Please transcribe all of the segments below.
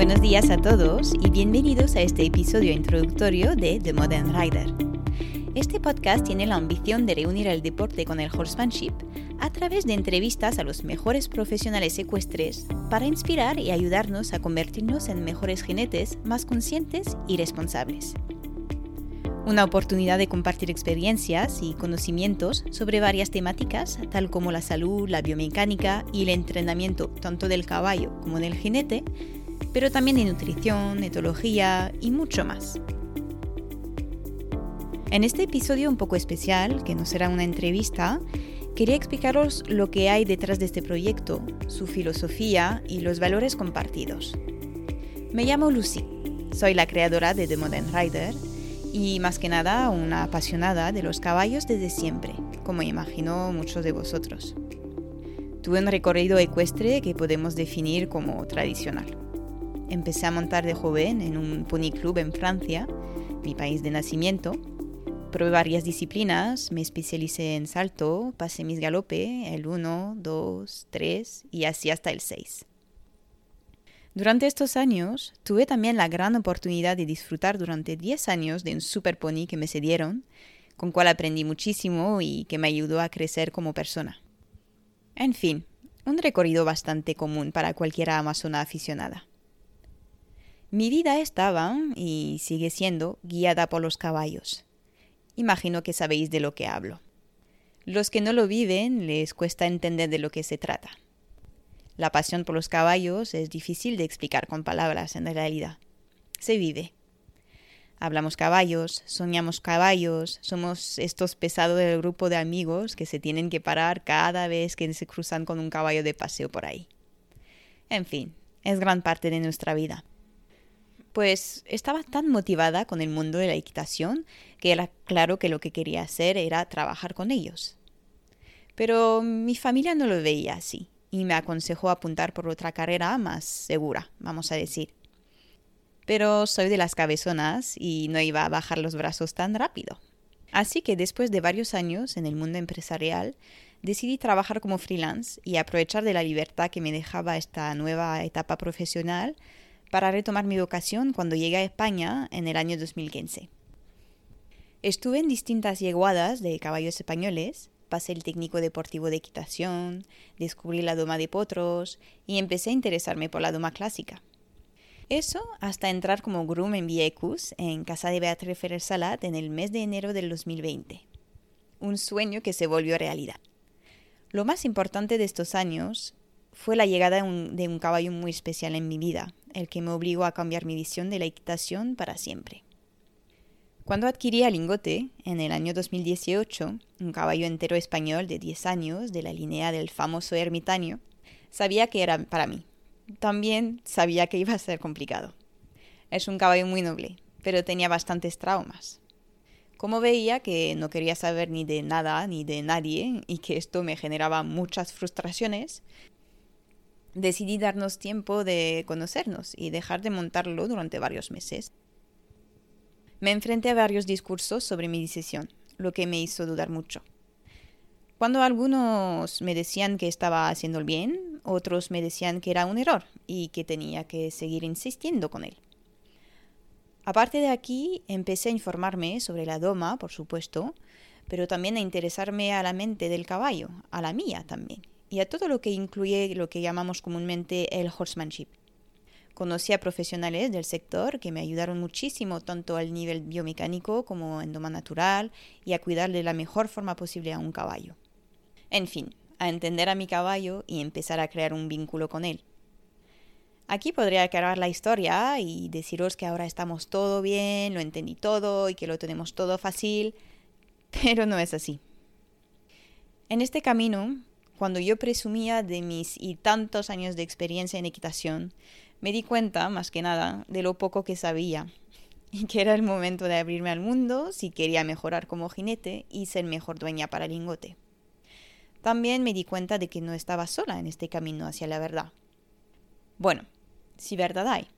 Buenos días a todos y bienvenidos a este episodio introductorio de The Modern Rider. Este podcast tiene la ambición de reunir el deporte con el horsemanship a través de entrevistas a los mejores profesionales ecuestres para inspirar y ayudarnos a convertirnos en mejores jinetes más conscientes y responsables. Una oportunidad de compartir experiencias y conocimientos sobre varias temáticas, tal como la salud, la biomecánica y el entrenamiento tanto del caballo como del jinete, pero también de nutrición, etología y mucho más. En este episodio un poco especial, que no será una entrevista, quería explicaros lo que hay detrás de este proyecto, su filosofía y los valores compartidos. Me llamo Lucy, soy la creadora de The Modern Rider y más que nada una apasionada de los caballos desde siempre, como imagino muchos de vosotros. Tuve un recorrido ecuestre que podemos definir como tradicional. Empecé a montar de joven en un pony club en Francia, mi país de nacimiento. Probé varias disciplinas, me especialicé en salto, pasé mis galope, el 1, 2, 3 y así hasta el 6. Durante estos años tuve también la gran oportunidad de disfrutar durante 10 años de un super pony que me cedieron, con cual aprendí muchísimo y que me ayudó a crecer como persona. En fin, un recorrido bastante común para cualquier amazona aficionada. Mi vida estaba, y sigue siendo, guiada por los caballos. Imagino que sabéis de lo que hablo. Los que no lo viven les cuesta entender de lo que se trata. La pasión por los caballos es difícil de explicar con palabras en realidad. Se vive. Hablamos caballos, soñamos caballos, somos estos pesados del grupo de amigos que se tienen que parar cada vez que se cruzan con un caballo de paseo por ahí. En fin, es gran parte de nuestra vida. Pues estaba tan motivada con el mundo de la equitación que era claro que lo que quería hacer era trabajar con ellos. Pero mi familia no lo veía así y me aconsejó apuntar por otra carrera más segura, vamos a decir. Pero soy de las cabezonas y no iba a bajar los brazos tan rápido. Así que después de varios años en el mundo empresarial, decidí trabajar como freelance y aprovechar de la libertad que me dejaba esta nueva etapa profesional para retomar mi vocación cuando llegué a España en el año 2015. Estuve en distintas yeguadas de caballos españoles pasé el técnico deportivo de equitación, descubrí la doma de potros y empecé a interesarme por la doma clásica. Eso hasta entrar como groom en Viecus, en casa de Beatriz Ferrer Salat, en el mes de enero del 2020. Un sueño que se volvió realidad. Lo más importante de estos años fue la llegada de un, de un caballo muy especial en mi vida, el que me obligó a cambiar mi visión de la equitación para siempre. Cuando adquirí a Lingote, en el año 2018, un caballo entero español de 10 años de la línea del famoso ermitaño, sabía que era para mí. También sabía que iba a ser complicado. Es un caballo muy noble, pero tenía bastantes traumas. Como veía que no quería saber ni de nada ni de nadie y que esto me generaba muchas frustraciones, decidí darnos tiempo de conocernos y dejar de montarlo durante varios meses. Me enfrenté a varios discursos sobre mi decisión, lo que me hizo dudar mucho. Cuando algunos me decían que estaba haciendo el bien, otros me decían que era un error y que tenía que seguir insistiendo con él. Aparte de aquí, empecé a informarme sobre la doma, por supuesto, pero también a interesarme a la mente del caballo, a la mía también, y a todo lo que incluye lo que llamamos comúnmente el horsemanship. Conocí a profesionales del sector que me ayudaron muchísimo tanto al nivel biomecánico como en doma natural y a cuidar de la mejor forma posible a un caballo. En fin, a entender a mi caballo y empezar a crear un vínculo con él. Aquí podría acabar la historia y deciros que ahora estamos todo bien, lo entendí todo y que lo tenemos todo fácil, pero no es así. En este camino, cuando yo presumía de mis y tantos años de experiencia en equitación, me di cuenta, más que nada, de lo poco que sabía y que era el momento de abrirme al mundo si quería mejorar como jinete y ser mejor dueña para lingote. También me di cuenta de que no estaba sola en este camino hacia la verdad. Bueno, si verdad hay.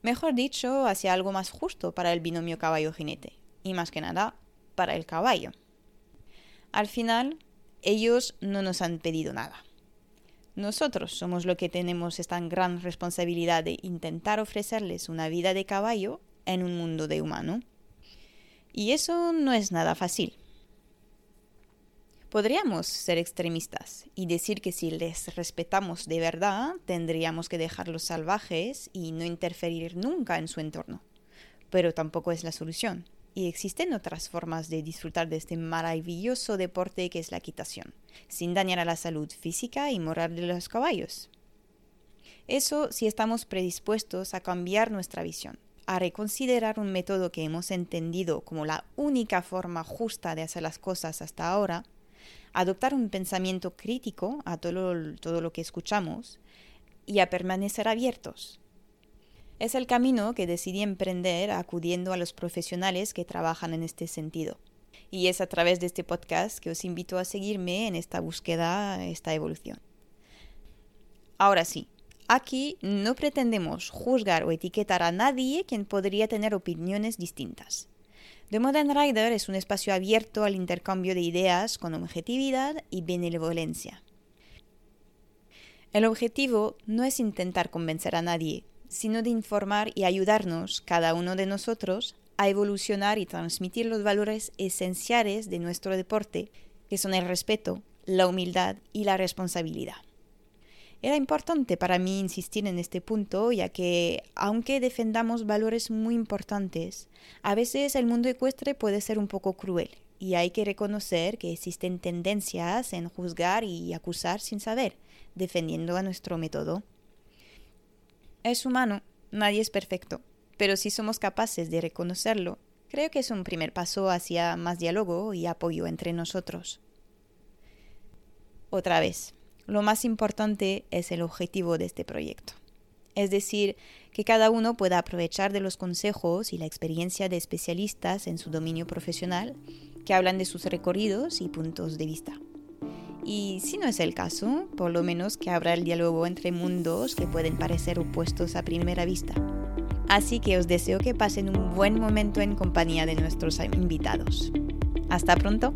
Mejor dicho, hacia algo más justo para el binomio caballo-jinete, y más que nada, para el caballo. Al final, ellos no nos han pedido nada. Nosotros somos los que tenemos esta gran responsabilidad de intentar ofrecerles una vida de caballo en un mundo de humano. Y eso no es nada fácil. Podríamos ser extremistas y decir que si les respetamos de verdad, tendríamos que dejarlos salvajes y no interferir nunca en su entorno. Pero tampoco es la solución. Y existen otras formas de disfrutar de este maravilloso deporte que es la equitación, sin dañar a la salud física y moral de los caballos. Eso si estamos predispuestos a cambiar nuestra visión, a reconsiderar un método que hemos entendido como la única forma justa de hacer las cosas hasta ahora, adoptar un pensamiento crítico a todo, todo lo que escuchamos y a permanecer abiertos, es el camino que decidí emprender acudiendo a los profesionales que trabajan en este sentido. Y es a través de este podcast que os invito a seguirme en esta búsqueda, esta evolución. Ahora sí, aquí no pretendemos juzgar o etiquetar a nadie quien podría tener opiniones distintas. The Modern Rider es un espacio abierto al intercambio de ideas con objetividad y benevolencia. El objetivo no es intentar convencer a nadie, sino de informar y ayudarnos, cada uno de nosotros, a evolucionar y transmitir los valores esenciales de nuestro deporte, que son el respeto, la humildad y la responsabilidad. Era importante para mí insistir en este punto, ya que, aunque defendamos valores muy importantes, a veces el mundo ecuestre puede ser un poco cruel y hay que reconocer que existen tendencias en juzgar y acusar sin saber, defendiendo a nuestro método. Es humano, nadie es perfecto, pero si somos capaces de reconocerlo, creo que es un primer paso hacia más diálogo y apoyo entre nosotros. Otra vez, lo más importante es el objetivo de este proyecto. Es decir, que cada uno pueda aprovechar de los consejos y la experiencia de especialistas en su dominio profesional que hablan de sus recorridos y puntos de vista. Y si no es el caso, por lo menos que habrá el diálogo entre mundos que pueden parecer opuestos a primera vista. Así que os deseo que pasen un buen momento en compañía de nuestros invitados. Hasta pronto.